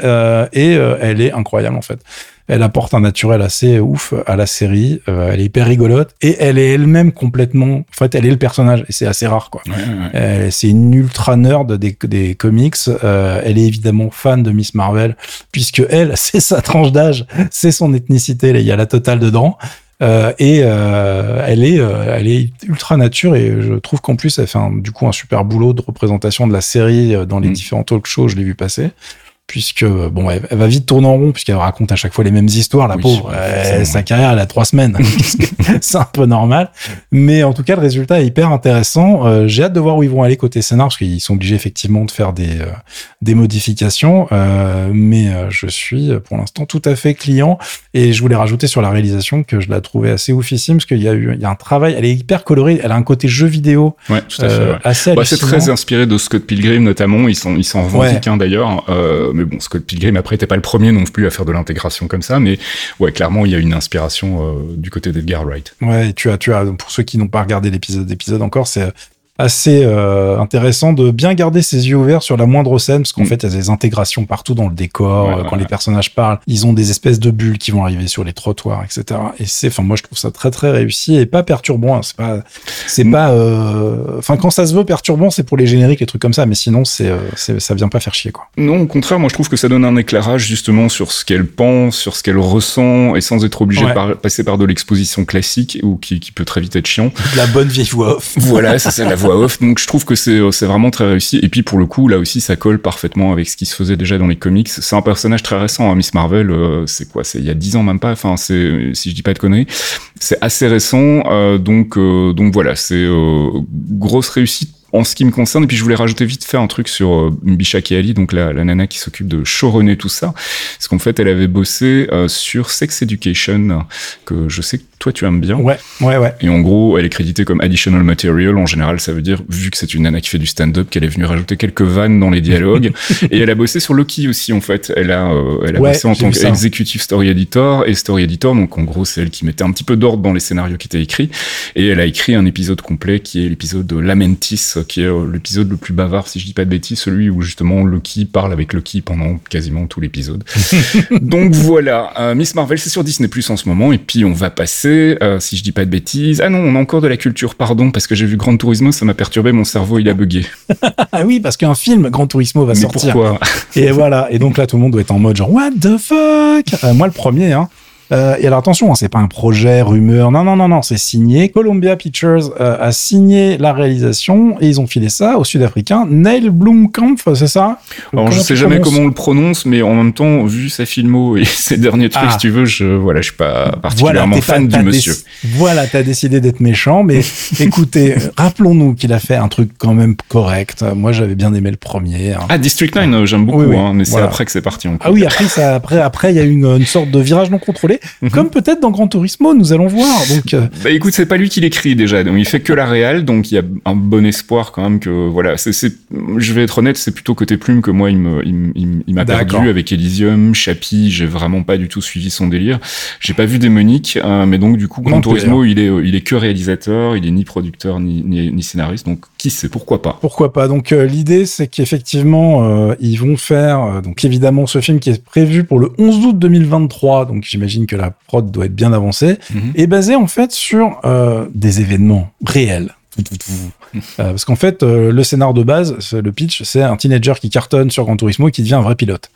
Euh, et euh, elle est incroyable en fait. Elle apporte un naturel assez ouf à la série. Euh, elle est hyper rigolote et elle est elle-même complètement. En fait, elle est le personnage et c'est assez rare, quoi. C'est une ultra nerd des, des comics. Euh, elle est évidemment fan de Miss Marvel puisque elle, c'est sa tranche d'âge, c'est son ethnicité. Il y a la totale dedans. Euh, et euh, elle est, euh, elle est ultra nature et je trouve qu'en plus elle fait un, du coup un super boulot de représentation de la série dans les mm. différents talk shows. Je l'ai vu passer puisque bon, elle, va vite tourner en rond puisqu'elle raconte à chaque fois les mêmes histoires. La pauvre, sa carrière elle a trois semaines, c'est un peu normal. Mais en tout cas, le résultat est hyper intéressant. Euh, j'ai hâte de voir où ils vont aller côté scénar parce qu'ils sont obligés effectivement de faire des euh, des modifications. Euh, mais je suis pour l'instant tout à fait client et je voulais rajouter sur la réalisation que je la trouvais assez oufissime parce qu'il y a eu il y a un travail. Elle est hyper colorée. Elle a un côté jeu vidéo. Ouais, tout à fait. Assez bah, c'est très inspiré de Scott Pilgrim notamment. Ils sont ils s'en revendiquent ouais. d'ailleurs mais bon, Scott Pilgrim après n'était pas le premier non plus à faire de l'intégration comme ça, mais ouais, clairement il y a une inspiration euh, du côté d'Edgar Wright. Ouais, tu as, tu as, pour ceux qui n'ont pas regardé l'épisode d'épisode encore, c'est assez euh, intéressant de bien garder ses yeux ouverts sur la moindre scène, parce qu'en mm. fait, il y a des intégrations partout dans le décor. Euh, quand les personnages parlent, ils ont des espèces de bulles qui vont arriver sur les trottoirs, etc. Et c'est, enfin, moi, je trouve ça très très réussi et pas perturbant. Hein. C'est pas, c'est mm. pas, euh, enfin, quand ça se veut perturbant, c'est pour les génériques, les trucs comme ça, mais sinon, c'est, ça vient pas faire chier, quoi. Non, au contraire, moi, je trouve que ça donne un éclairage justement sur ce qu'elle pense, sur ce qu'elle ressent, et sans être obligé de passer par de l'exposition classique ou qui, qui, peut très vite être chiant. La bonne vieille voix off. Voilà, c'est ça, la voix off. Donc je trouve que c'est c'est vraiment très réussi. Et puis pour le coup, là aussi, ça colle parfaitement avec ce qui se faisait déjà dans les comics. C'est un personnage très récent, hein, Miss Marvel. Euh, c'est quoi? C'est il y a dix ans même pas? Enfin, c'est si je dis pas de conneries, c'est assez récent. Euh, donc euh, donc voilà, c'est grosse réussite en ce qui me concerne, et puis je voulais rajouter vite fait un truc sur euh, Mbisha Keali, donc la, la nana qui s'occupe de showrunner tout ça, parce qu'en fait elle avait bossé euh, sur Sex Education, que je sais que toi tu aimes bien. Ouais, ouais, ouais. Et en gros, elle est créditée comme additional material. En général, ça veut dire, vu que c'est une nana qui fait du stand-up, qu'elle est venue rajouter quelques vannes dans les dialogues. et elle a bossé sur Loki aussi, en fait. Elle a, euh, elle a bossé en tant qu'executive story editor et story editor. Donc en gros, c'est elle qui mettait un petit peu d'ordre dans les scénarios qui étaient écrits. Et elle a écrit un épisode complet qui est l'épisode de Lamentis, qui est euh, l'épisode le plus bavard, si je dis pas de bêtises, celui où justement Loki parle avec Loki pendant quasiment tout l'épisode. Donc voilà, euh, Miss Marvel, c'est sur Disney Plus en ce moment, et puis on va passer, euh, si je dis pas de bêtises, ah non, on a encore de la culture, pardon, parce que j'ai vu Grand Turismo, ça m'a perturbé, mon cerveau il a bugué. ah oui, parce qu'un film Grand Turismo va Mais sortir. Pourquoi? Et voilà, et donc là tout le monde doit être en mode genre what the fuck? moi le premier, hein. Euh, et alors attention, hein, c'est pas un projet rumeur. Non, non, non, non, c'est signé. Columbia Pictures euh, a signé la réalisation et ils ont filé ça au Sud-Africain Neil Blomkamp, c'est ça? Alors je sais jamais comment on le prononce, mais en même temps, vu sa filmo et ses derniers trucs, ah. si tu veux, je voilà, je suis pas particulièrement fan du monsieur. Voilà, t'as décidé d'être méchant, mais écoutez, rappelons-nous qu'il a fait un truc quand même correct. Moi, j'avais bien aimé le premier. Hein. Ah, District 9, euh, j'aime beaucoup, hein, mais c'est après que c'est parti. Ah oui, après, ça, après, après, il y a eu une, une sorte de virage non contrôlé Mhm. comme peut-être dans Gran Turismo, nous allons voir. Donc, euh, bah écoute, c'est pas lui qui l'écrit déjà, donc il fait que la réal, donc il y a un bon espoir quand même que voilà. C'est, je vais être honnête, c'est plutôt côté plume que moi il me, il, m'a perdu avec Elysium, Chappie, j'ai vraiment pas du tout suivi son délire. J'ai pas vu Démonique, euh, mais donc du coup Gran Turismo, il est, il est que réalisateur, il est ni producteur ni, ni, scénariste, donc qui sait, pourquoi pas. Pourquoi pas. Donc euh, l'idée c'est qu'effectivement ils vont faire, donc évidemment ce film qui est prévu pour le 11 août 2023, donc j'imagine que la prod doit être bien avancée, mhm. est basée en fait sur euh, des événements réels. Euh, parce qu'en fait, euh, le scénar de base, le pitch, c'est un teenager qui cartonne sur Gran Turismo et qui devient un vrai pilote.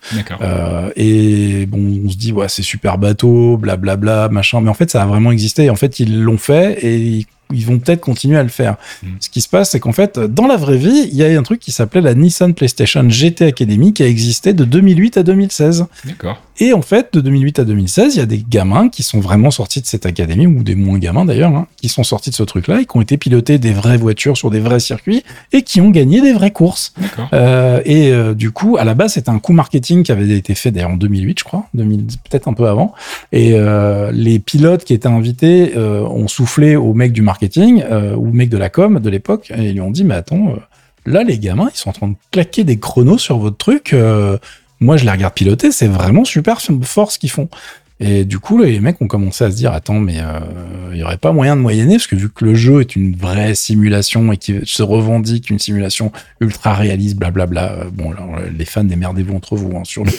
et bon, on se dit, ouais, c'est super bateau, blablabla, bla, bla, machin. Mais en fait, ça a vraiment existé. En fait, ils l'ont fait et ils vont peut-être continuer à le faire. Mm. Ce qui se passe, c'est qu'en fait, dans la vraie vie, il y a un truc qui s'appelait la Nissan PlayStation GT Academy qui a existé de 2008 à 2016. D'accord. Et en fait, de 2008 à 2016, il y a des gamins qui sont vraiment sortis de cette académie, ou des moins gamins d'ailleurs, hein, qui sont sortis de ce truc-là et qui ont été pilotés des vraies voitures sur des vrais circuits et qui ont gagné des vraies courses. Euh, et euh, du coup, à la base, c'était un coup marketing qui avait été fait d'ailleurs en 2008, je crois, peut-être un peu avant. Et euh, les pilotes qui étaient invités ont soufflé au mec du marketing ou au mec de la com de l'époque et ils lui ont dit, mais attends, là, les gamins, ils sont en train de claquer des chronos sur votre truc moi je les regarde piloter, c'est vraiment super fort ce qu'ils font. Et du coup, les mecs ont commencé à se dire, attends, mais euh, il y aurait pas moyen de moyenner, parce que vu que le jeu est une vraie simulation et qui se revendique une simulation ultra réaliste, blablabla, euh, bon, alors, les fans, démerdez-vous entre vous hein, sur, le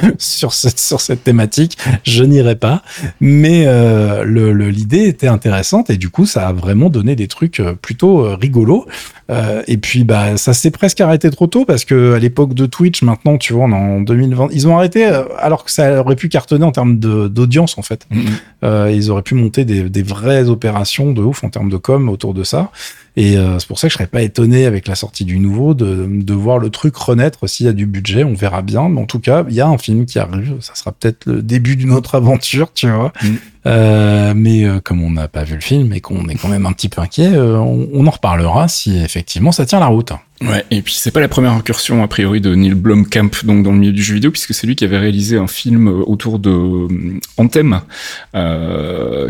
sur cette sur cette thématique. Je n'irai pas, mais euh, le l'idée était intéressante et du coup ça a vraiment donné des trucs euh, plutôt euh, rigolos. Euh, et puis bah ça s'est presque arrêté trop tôt parce que à l'époque de Twitch, maintenant tu vois, on est en 2020, ils ont arrêté alors que ça aurait pu cartonner en termes d'audience en fait. Mhm. Euh, ils auraient pu monter des, des vraies opérations de ouf en termes de com autour de ça. Et euh, c'est pour ça que je serais pas étonné avec la sortie du nouveau de, voir le truc renaître s'il y a du budget, on verra bien. Mais en tout cas, il y a un film qui arrive, ça sera peut-être le début d'une autre aventure, tu vois. Mm. Euh, mais euh, comme on n'a pas vu le film et qu'on est quand même un petit peu inquiet, euh, on, on en reparlera si effectivement ça tient la route. Ouais, et puis c'est pas la première incursion a priori de Neil Blomkamp donc dans le milieu du jeu vidéo puisque c'est lui qui avait réalisé un film autour de Anthem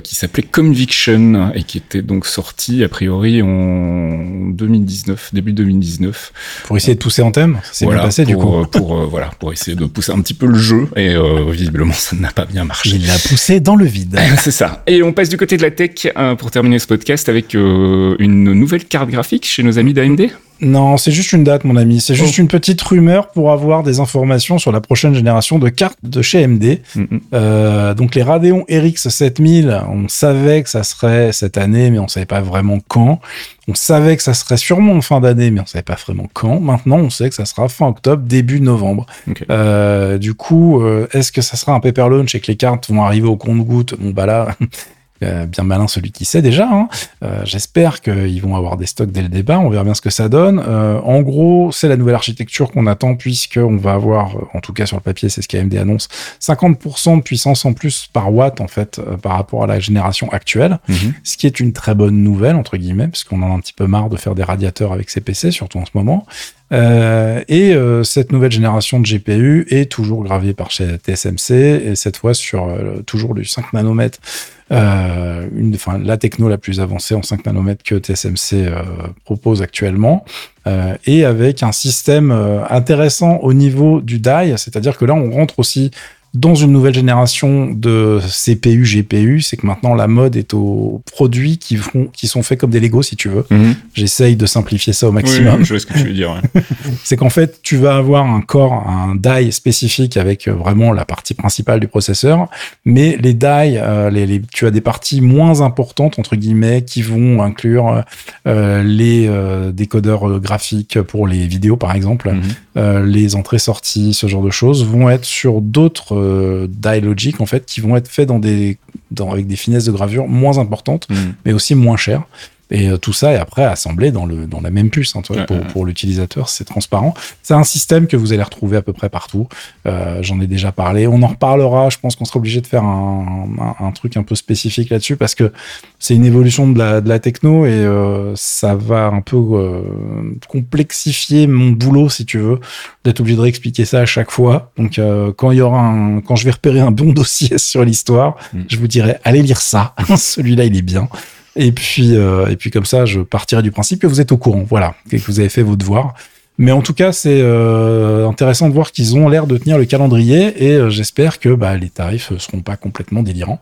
qui s'appelait Conviction et qui était donc sorti a priori en 2019, début 2019. Pour essayer de pousser en thème, c'est Voilà, bien passé du coup. Pour voilà, pour essayer de pousser un petit peu le jeu et visiblement ça n'a pas bien marché. Il l'a poussé dans le vide. C'est ça. Et on passe du côté de la tech euh, pour terminer ce podcast avec euh, une nouvelle carte graphique chez nos amis d'AMD. Non, c'est juste une date, mon ami. C'est juste Oh. une petite rumeur pour avoir des informations sur la prochaine génération de cartes de chez AMD. Mhm. Euh, donc les Radeon RX 7000, on savait que ça serait cette année, mais on savait pas vraiment quand. On savait que ça serait sûrement en fin d'année, mais on savait pas vraiment quand. Maintenant, on sait que ça sera fin octobre, début novembre. Euh, du coup, euh, est-ce que ça sera un paper launch et que les cartes vont arriver au compte-goutte? Bon bah là, euh, bien malin celui qui sait déjà. Hein. Euh, J'espère qu'ils vont avoir des stocks dès le départ. On verra bien ce que ça donne. Euh, en gros, c'est la nouvelle architecture qu'on attend puisque on va avoir, en tout cas sur le papier, c'est ce qu'AMD annonce, 50% de puissance en plus par watt en fait par rapport à la génération actuelle, Mhm. ce qui est une très bonne nouvelle entre guillemets parce qu'on en a un petit peu marre de faire des radiateurs avec ces PC, surtout en ce moment. Euh, et euh, cette nouvelle génération de GPU est toujours gravée par chez TSMC et cette fois sur euh, toujours du 5 nanomètres euh, une, enfin, la techno la plus avancée en 5 nanomètres que TSMC euh, propose actuellement, euh, et avec un système euh, intéressant au niveau du die, c'est-à-dire que là, on rentre aussi dans une nouvelle génération de CPU, GPU, c'est que maintenant la mode est aux produits qui, font, qui sont faits comme des Lego, si tu veux. Mhm. J'essaye de simplifier ça au maximum oui, je vois ce que tu veux dire. ouais. c'est qu'en fait, tu vas avoir un corps, un die spécifique avec euh, vraiment la partie principale du processeur, mais les die, euh, les, les- tu as des parties moins importantes entre guillemets qui vont inclure euh, les euh, décodeurs graphiques pour les vidéos par exemple, Mhm. les entrées-sorties, ce genre de choses vont être sur d'autres euh, die logic en fait qui vont être faits dans des dans, avec des finesses de gravure moins importantes Mhm. mais aussi moins cher. Et euh, tout ça est après assemblé dans, le, dans la même puce. hein, Ouais, pour pour l'utilisateur, c'est transparent. C'est un système que vous allez retrouver à peu près partout. Euh, J'en ai déjà parlé. On en reparlera. Je pense qu'on sera obligé de faire un, un, un truc un peu spécifique là-dessus parce que c'est une évolution de la, de la techno et euh, ça va un peu euh, complexifier mon boulot, si tu veux, d'être obligé de réexpliquer ça à chaque fois. Donc, euh, quand il y aura un, quand je vais repérer un bon dossier sur l'histoire, Mm. je vous dirai, allez lire ça. Celui-là, il est bien. Et puis, euh, et puis comme ça, je partirai du principe que vous êtes au courant, voilà, que vous avez fait vos devoirs. Mais en tout cas, c'est euh, intéressant de voir qu'ils ont l'air de tenir le calendrier et euh, j'espère que bah, les tarifs ne seront pas complètement délirants.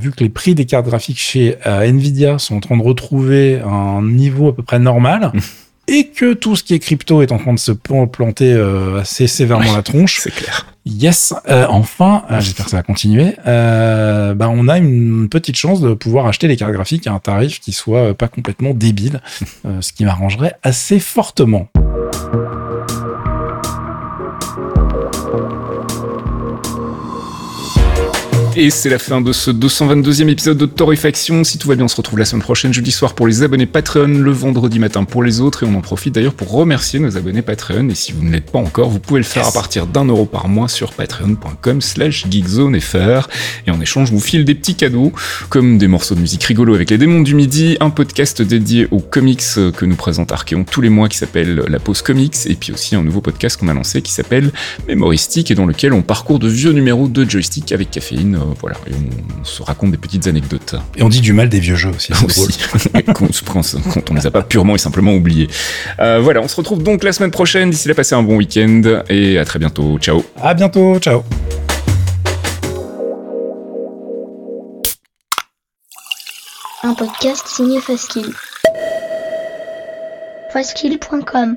Vu que les prix des cartes graphiques chez Nvidia sont en train de retrouver un niveau à peu près normal et que tout ce qui est crypto est en train de se plan- planter euh, assez sévèrement la tronche, C'est clair. Yes, euh, enfin, euh, j'espère que ça va continuer. Euh, bah, on a une petite chance de pouvoir acheter les cartes graphiques à un tarif qui soit pas complètement débile, ce qui m'arrangerait assez fortement. Et c'est la fin de ce 222e épisode de Torréfaction. Si tout va bien, on se retrouve la semaine prochaine, jeudi soir, pour les abonnés Patreon, le vendredi matin pour les autres. Et on en profite d'ailleurs pour remercier nos abonnés Patreon. Et si vous ne l'êtes pas encore, vous pouvez le faire à partir d'un euro par mois sur patreon.com slash geekzonefr. Et en échange, je vous file des petits cadeaux, comme des morceaux de musique rigolo avec les démons du midi, un podcast dédié aux comics que nous présente Archeon tous les mois qui s'appelle La Pause Comics, et puis aussi un nouveau podcast qu'on a lancé qui s'appelle Mémoristique et dans lequel on parcourt de vieux numéros de joystick avec caféine, voilà, et on, on se raconte des petites anecdotes. Et on dit du mal des vieux jeux aussi. quand on les a pas purement et simplement oubliés. Euh, voilà, on se retrouve donc la semaine prochaine. D'ici là, passez un bon week-end et à très bientôt. Ciao. À bientôt, ciao. Un podcast signé Faskill. Faskill.com